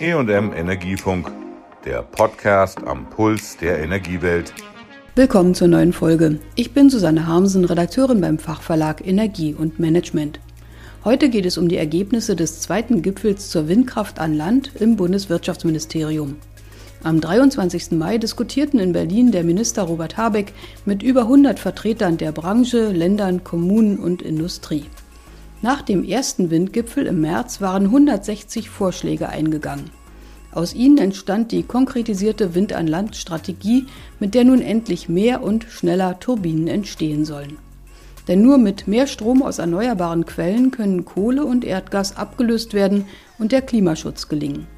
EM Energiefunk, der Podcast am Puls der Energiewelt. Willkommen zur neuen Folge. Ich bin Susanne Harmsen, Redakteurin beim Fachverlag Energie und Management. Heute geht es um die Ergebnisse des zweiten Gipfels zur Windkraft an Land im Bundeswirtschaftsministerium. Am 23. Mai diskutierten in Berlin der Minister Robert Habeck mit über 100 Vertretern der Branche, Ländern, Kommunen und Industrie. Nach dem ersten Windgipfel im März waren 160 Vorschläge eingegangen. Aus ihnen entstand die konkretisierte Wind an Land Strategie, mit der nun endlich mehr und schneller Turbinen entstehen sollen. Denn nur mit mehr Strom aus erneuerbaren Quellen können Kohle und Erdgas abgelöst werden und der Klimaschutz gelingen.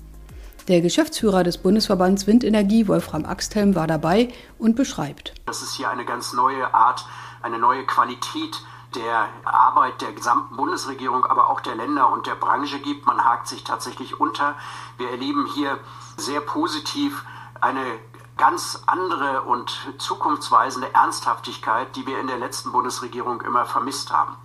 Der Geschäftsführer des Bundesverbands Windenergie, Wolfram Axthelm, war dabei und beschreibt. Das ist hier eine ganz neue Art, eine neue Qualität der Arbeit der gesamten Bundesregierung, aber auch der Länder und der Branche gibt. Man hakt sich tatsächlich unter. Wir erleben hier sehr positiv eine ganz andere und zukunftsweisende Ernsthaftigkeit, die wir in der letzten Bundesregierung immer vermisst haben.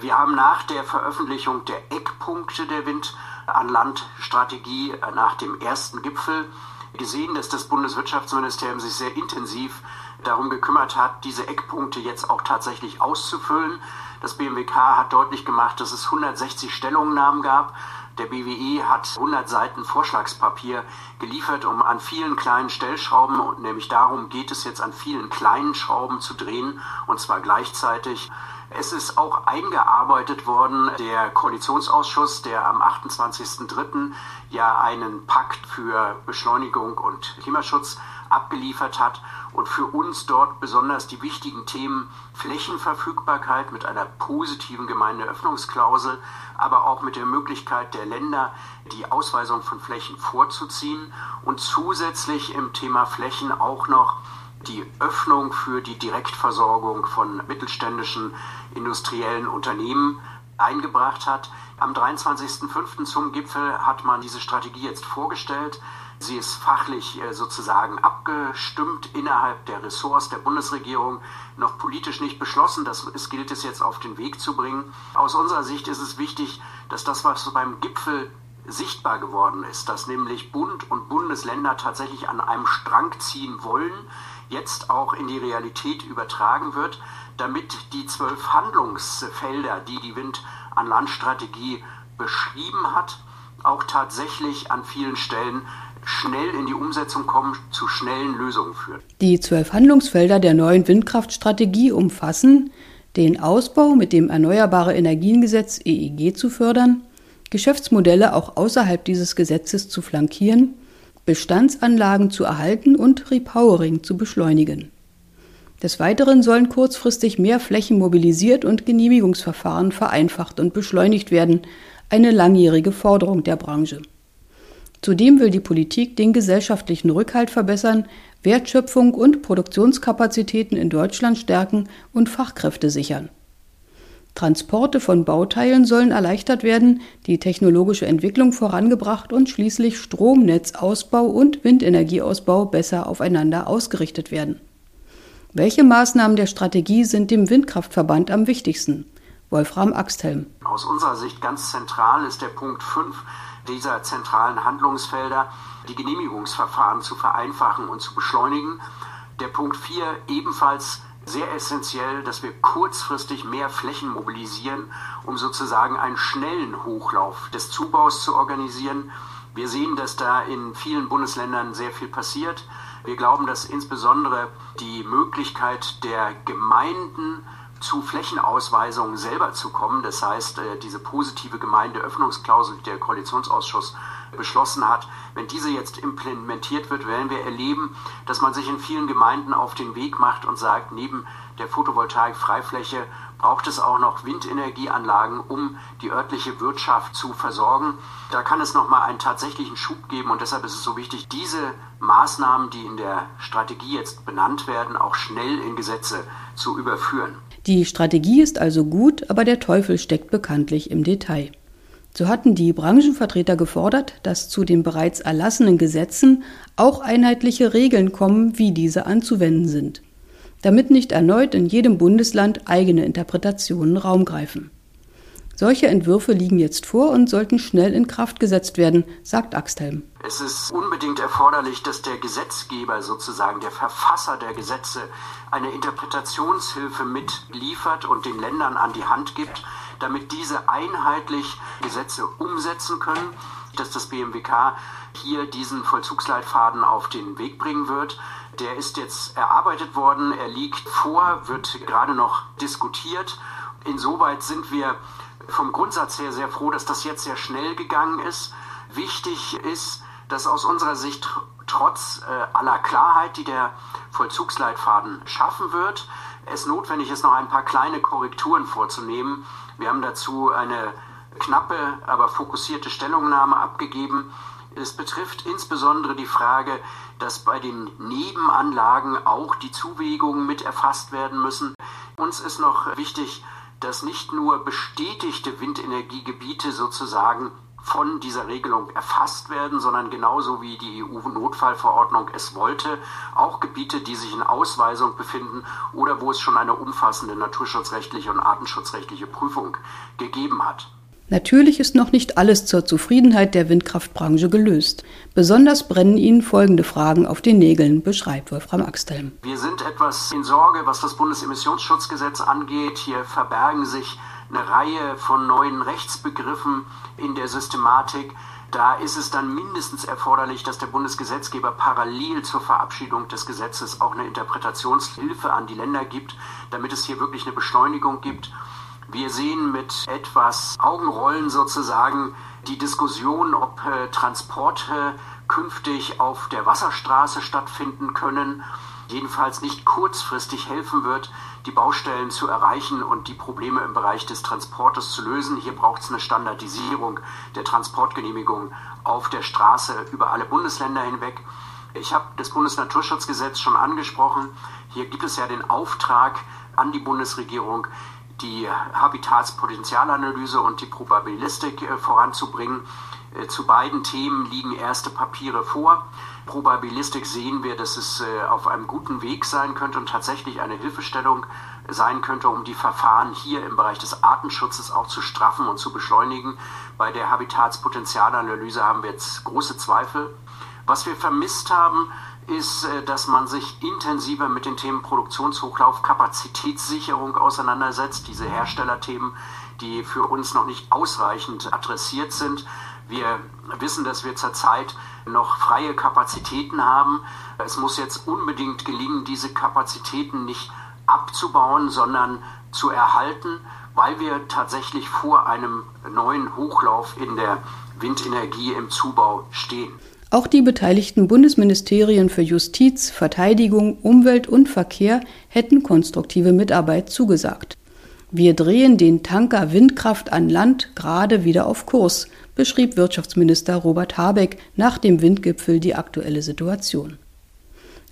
Wir haben nach der Veröffentlichung der Eckpunkte der Wind an Land Strategie nach dem ersten Gipfel gesehen, dass das Bundeswirtschaftsministerium sich sehr intensiv darum gekümmert hat, diese Eckpunkte jetzt auch tatsächlich auszufüllen. Das BMWK hat deutlich gemacht, dass es 160 Stellungnahmen gab. Der BWI hat 100 Seiten Vorschlagspapier geliefert, um an vielen kleinen Stellschrauben, und nämlich darum geht es jetzt an vielen kleinen Schrauben zu drehen, und zwar gleichzeitig. Es ist auch eingearbeitet worden, der Koalitionsausschuss, der am 28.03. ja einen Pakt für Beschleunigung und Klimaschutz abgeliefert hat und für uns dort besonders die wichtigen Themen Flächenverfügbarkeit mit einer positiven Gemeindeöffnungsklausel, aber auch mit der Möglichkeit der Länder, die Ausweisung von Flächen vorzuziehen und zusätzlich im Thema Flächen auch noch die Öffnung für die Direktversorgung von mittelständischen industriellen Unternehmen eingebracht hat. Am 23.05. zum Gipfel hat man diese Strategie jetzt vorgestellt. Sie ist fachlich äh, sozusagen abgestimmt innerhalb der Ressorts der Bundesregierung, noch politisch nicht beschlossen. Das gilt es jetzt auf den Weg zu bringen. Aus unserer Sicht ist es wichtig, dass das, was beim Gipfel sichtbar geworden ist, dass nämlich Bund und Bundesländer tatsächlich an einem Strang ziehen wollen, jetzt auch in die Realität übertragen wird, damit die zwölf Handlungsfelder, die die Wind an Landstrategie beschrieben hat, auch tatsächlich an vielen Stellen schnell in die Umsetzung kommen, zu schnellen Lösungen führen. Die zwölf Handlungsfelder der neuen Windkraftstrategie umfassen den Ausbau mit dem Erneuerbare Energiengesetz EEG zu fördern, Geschäftsmodelle auch außerhalb dieses Gesetzes zu flankieren, Bestandsanlagen zu erhalten und Repowering zu beschleunigen. Des Weiteren sollen kurzfristig mehr Flächen mobilisiert und Genehmigungsverfahren vereinfacht und beschleunigt werden, eine langjährige Forderung der Branche. Zudem will die Politik den gesellschaftlichen Rückhalt verbessern, Wertschöpfung und Produktionskapazitäten in Deutschland stärken und Fachkräfte sichern. Transporte von Bauteilen sollen erleichtert werden, die technologische Entwicklung vorangebracht und schließlich Stromnetzausbau und Windenergieausbau besser aufeinander ausgerichtet werden. Welche Maßnahmen der Strategie sind dem Windkraftverband am wichtigsten? Wolfram Axthelm. Aus unserer Sicht ganz zentral ist der Punkt 5 dieser zentralen Handlungsfelder, die Genehmigungsverfahren zu vereinfachen und zu beschleunigen. Der Punkt 4 ebenfalls sehr essentiell, dass wir kurzfristig mehr Flächen mobilisieren, um sozusagen einen schnellen Hochlauf des Zubaus zu organisieren. Wir sehen, dass da in vielen Bundesländern sehr viel passiert. Wir glauben, dass insbesondere die Möglichkeit der Gemeinden zu Flächenausweisungen selber zu kommen. Das heißt, äh, diese positive Gemeindeöffnungsklausel, die der Koalitionsausschuss beschlossen hat, wenn diese jetzt implementiert wird, werden wir erleben, dass man sich in vielen Gemeinden auf den Weg macht und sagt, neben der Photovoltaik-Freifläche braucht es auch noch Windenergieanlagen, um die örtliche Wirtschaft zu versorgen. Da kann es nochmal einen tatsächlichen Schub geben und deshalb ist es so wichtig, diese Maßnahmen, die in der Strategie jetzt benannt werden, auch schnell in Gesetze zu überführen. Die Strategie ist also gut, aber der Teufel steckt bekanntlich im Detail. So hatten die Branchenvertreter gefordert, dass zu den bereits erlassenen Gesetzen auch einheitliche Regeln kommen, wie diese anzuwenden sind damit nicht erneut in jedem Bundesland eigene Interpretationen Raum greifen. Solche Entwürfe liegen jetzt vor und sollten schnell in Kraft gesetzt werden, sagt Axthelm. Es ist unbedingt erforderlich, dass der Gesetzgeber sozusagen, der Verfasser der Gesetze, eine Interpretationshilfe mitliefert und den Ländern an die Hand gibt, damit diese einheitlich Gesetze umsetzen können, dass das BMWK hier diesen Vollzugsleitfaden auf den Weg bringen wird. Der ist jetzt erarbeitet worden, er liegt vor, wird gerade noch diskutiert. Insoweit sind wir vom Grundsatz her sehr froh, dass das jetzt sehr schnell gegangen ist. Wichtig ist, dass aus unserer Sicht trotz äh, aller Klarheit, die der Vollzugsleitfaden schaffen wird, es notwendig ist, noch ein paar kleine Korrekturen vorzunehmen. Wir haben dazu eine knappe, aber fokussierte Stellungnahme abgegeben. Es betrifft insbesondere die Frage, dass bei den Nebenanlagen auch die Zuwägungen mit erfasst werden müssen. Uns ist noch wichtig, dass nicht nur bestätigte Windenergiegebiete sozusagen von dieser Regelung erfasst werden, sondern genauso wie die EU-Notfallverordnung es wollte, auch Gebiete, die sich in Ausweisung befinden oder wo es schon eine umfassende naturschutzrechtliche und artenschutzrechtliche Prüfung gegeben hat. Natürlich ist noch nicht alles zur Zufriedenheit der Windkraftbranche gelöst. Besonders brennen ihnen folgende Fragen auf den Nägeln, beschreibt Wolfram Axthelm. Wir sind etwas in Sorge, was das Bundesemissionsschutzgesetz angeht. Hier verbergen sich eine Reihe von neuen Rechtsbegriffen in der Systematik. Da ist es dann mindestens erforderlich, dass der Bundesgesetzgeber parallel zur Verabschiedung des Gesetzes auch eine Interpretationshilfe an die Länder gibt, damit es hier wirklich eine Beschleunigung gibt. Wir sehen mit etwas Augenrollen sozusagen die Diskussion, ob äh, Transporte künftig auf der Wasserstraße stattfinden können, jedenfalls nicht kurzfristig helfen wird, die Baustellen zu erreichen und die Probleme im Bereich des Transportes zu lösen. Hier braucht es eine Standardisierung der Transportgenehmigung auf der Straße über alle Bundesländer hinweg. Ich habe das Bundesnaturschutzgesetz schon angesprochen. Hier gibt es ja den Auftrag an die Bundesregierung, die Habitatspotenzialanalyse und die Probabilistik äh, voranzubringen. Äh, zu beiden Themen liegen erste Papiere vor. Probabilistik sehen wir, dass es äh, auf einem guten Weg sein könnte und tatsächlich eine Hilfestellung sein könnte, um die Verfahren hier im Bereich des Artenschutzes auch zu straffen und zu beschleunigen. Bei der Habitatspotenzialanalyse haben wir jetzt große Zweifel. Was wir vermisst haben, ist, äh, dass man sich intensiver mit den Themen Produktionshochlauf, Kapazitätssicherung auseinandersetzt. Diese Herstellerthemen, die für uns noch nicht ausreichend adressiert sind. Wir wissen, dass wir zurzeit noch freie Kapazitäten haben. Es muss jetzt unbedingt gelingen, diese Kapazitäten nicht abzubauen, sondern zu erhalten, weil wir tatsächlich vor einem neuen Hochlauf in der Windenergie im Zubau stehen. Auch die beteiligten Bundesministerien für Justiz, Verteidigung, Umwelt und Verkehr hätten konstruktive Mitarbeit zugesagt. Wir drehen den Tanker Windkraft an Land gerade wieder auf Kurs, beschrieb Wirtschaftsminister Robert Habeck nach dem Windgipfel die aktuelle Situation.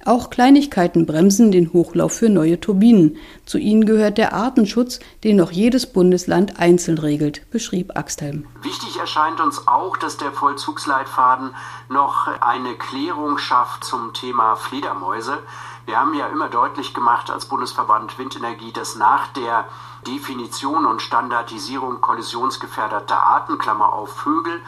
Auch Kleinigkeiten bremsen den Hochlauf für neue Turbinen. Zu ihnen gehört der Artenschutz, den noch jedes Bundesland einzeln regelt, beschrieb Axthelm. Wichtig erscheint uns auch, dass der Vollzugsleitfaden noch eine Klärung schafft zum Thema Fledermäuse. Wir haben ja immer deutlich gemacht als Bundesverband Windenergie, dass nach der Definition und Standardisierung kollisionsgefährdeter Arten, Klammer auf Vögel,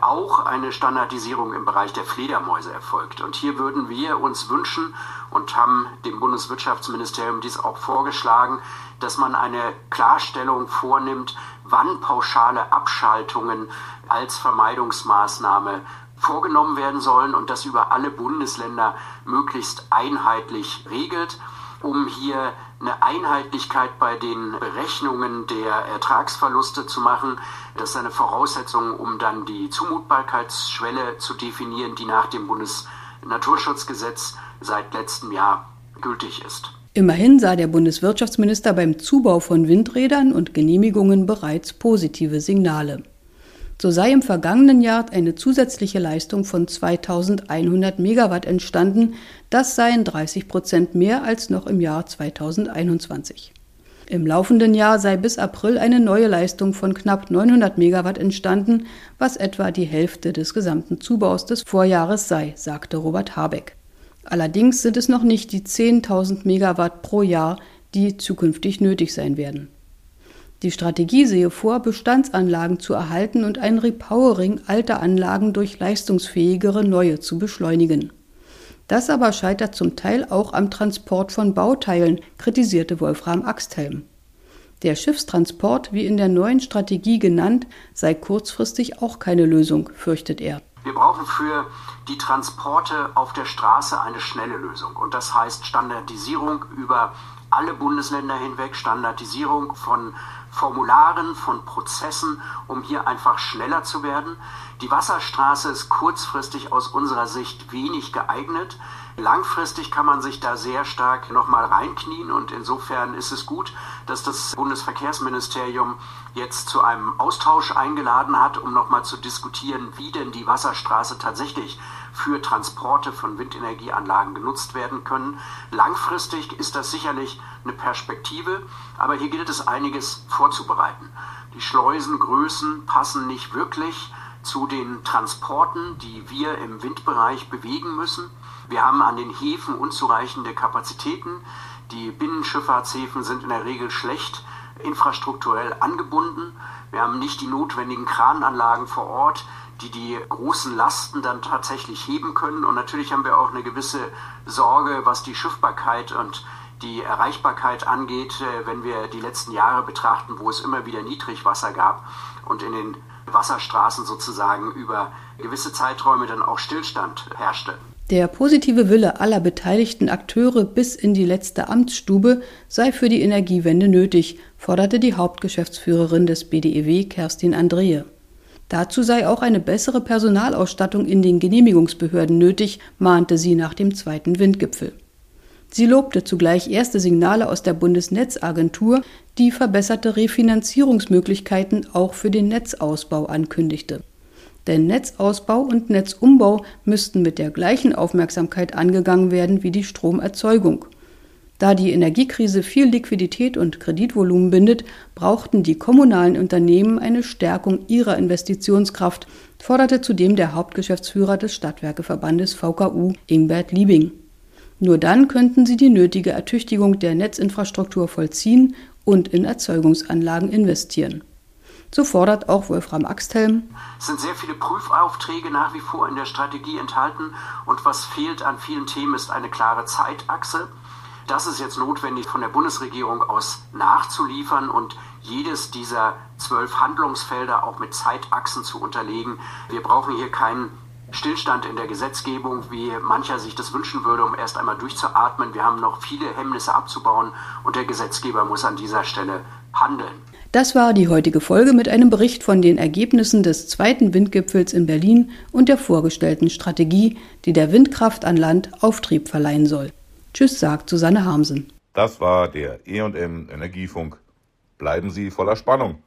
auch eine Standardisierung im Bereich der Fledermäuse erfolgt. Und hier würden wir uns wünschen und haben dem Bundeswirtschaftsministerium dies auch vorgeschlagen, dass man eine Klarstellung vornimmt, wann pauschale Abschaltungen als Vermeidungsmaßnahme vorgenommen werden sollen und das über alle Bundesländer möglichst einheitlich regelt, um hier eine Einheitlichkeit bei den Berechnungen der Ertragsverluste zu machen. Das ist eine Voraussetzung, um dann die Zumutbarkeitsschwelle zu definieren, die nach dem Bundesnaturschutzgesetz seit letztem Jahr gültig ist. Immerhin sah der Bundeswirtschaftsminister beim Zubau von Windrädern und Genehmigungen bereits positive Signale. So sei im vergangenen Jahr eine zusätzliche Leistung von 2100 Megawatt entstanden. Das seien 30 Prozent mehr als noch im Jahr 2021. Im laufenden Jahr sei bis April eine neue Leistung von knapp 900 Megawatt entstanden, was etwa die Hälfte des gesamten Zubaus des Vorjahres sei, sagte Robert Habeck. Allerdings sind es noch nicht die 10.000 Megawatt pro Jahr, die zukünftig nötig sein werden. Die Strategie sehe vor, Bestandsanlagen zu erhalten und ein Repowering alter Anlagen durch leistungsfähigere neue zu beschleunigen. Das aber scheitert zum Teil auch am Transport von Bauteilen, kritisierte Wolfram Axthelm. Der Schiffstransport, wie in der neuen Strategie genannt, sei kurzfristig auch keine Lösung, fürchtet er. Wir brauchen für die Transporte auf der Straße eine schnelle Lösung. Und das heißt Standardisierung über alle Bundesländer hinweg, Standardisierung von Formularen, von Prozessen, um hier einfach schneller zu werden. Die Wasserstraße ist kurzfristig aus unserer Sicht wenig geeignet. Langfristig kann man sich da sehr stark nochmal reinknien und insofern ist es gut, dass das Bundesverkehrsministerium jetzt zu einem Austausch eingeladen hat, um nochmal zu diskutieren, wie denn die Wasserstraße tatsächlich für Transporte von Windenergieanlagen genutzt werden können. Langfristig ist das sicherlich eine Perspektive, aber hier gilt es einiges vorzubereiten. Die Schleusengrößen passen nicht wirklich zu den Transporten, die wir im Windbereich bewegen müssen. Wir haben an den Häfen unzureichende Kapazitäten. Die Binnenschifffahrtshäfen sind in der Regel schlecht infrastrukturell angebunden. Wir haben nicht die notwendigen Krananlagen vor Ort, die die großen Lasten dann tatsächlich heben können. Und natürlich haben wir auch eine gewisse Sorge, was die Schiffbarkeit und die Erreichbarkeit angeht, äh, wenn wir die letzten Jahre betrachten, wo es immer wieder Niedrigwasser gab und in den Wasserstraßen sozusagen über gewisse Zeiträume dann auch Stillstand herrschte. Der positive Wille aller beteiligten Akteure bis in die letzte Amtsstube sei für die Energiewende nötig, forderte die Hauptgeschäftsführerin des BDEW Kerstin Andrehe. Dazu sei auch eine bessere Personalausstattung in den Genehmigungsbehörden nötig, mahnte sie nach dem zweiten Windgipfel. Sie lobte zugleich erste Signale aus der Bundesnetzagentur, die verbesserte Refinanzierungsmöglichkeiten auch für den Netzausbau ankündigte. Denn Netzausbau und Netzumbau müssten mit der gleichen Aufmerksamkeit angegangen werden wie die Stromerzeugung. Da die Energiekrise viel Liquidität und Kreditvolumen bindet, brauchten die kommunalen Unternehmen eine Stärkung ihrer Investitionskraft, forderte zudem der Hauptgeschäftsführer des Stadtwerkeverbandes VKU, Ingbert Liebing. Nur dann könnten sie die nötige Ertüchtigung der Netzinfrastruktur vollziehen und in Erzeugungsanlagen investieren. So fordert auch Wolfram Axthelm. Es sind sehr viele Prüfaufträge nach wie vor in der Strategie enthalten und was fehlt an vielen Themen ist eine klare Zeitachse. Das ist jetzt notwendig von der Bundesregierung aus nachzuliefern und jedes dieser zwölf Handlungsfelder auch mit Zeitachsen zu unterlegen. Wir brauchen hier keinen Stillstand in der Gesetzgebung, wie mancher sich das wünschen würde, um erst einmal durchzuatmen. Wir haben noch viele Hemmnisse abzubauen und der Gesetzgeber muss an dieser Stelle handeln. Das war die heutige Folge mit einem Bericht von den Ergebnissen des zweiten Windgipfels in Berlin und der vorgestellten Strategie, die der Windkraft an Land Auftrieb verleihen soll. Tschüss, sagt Susanne Harmsen. Das war der E&M Energiefunk. Bleiben Sie voller Spannung.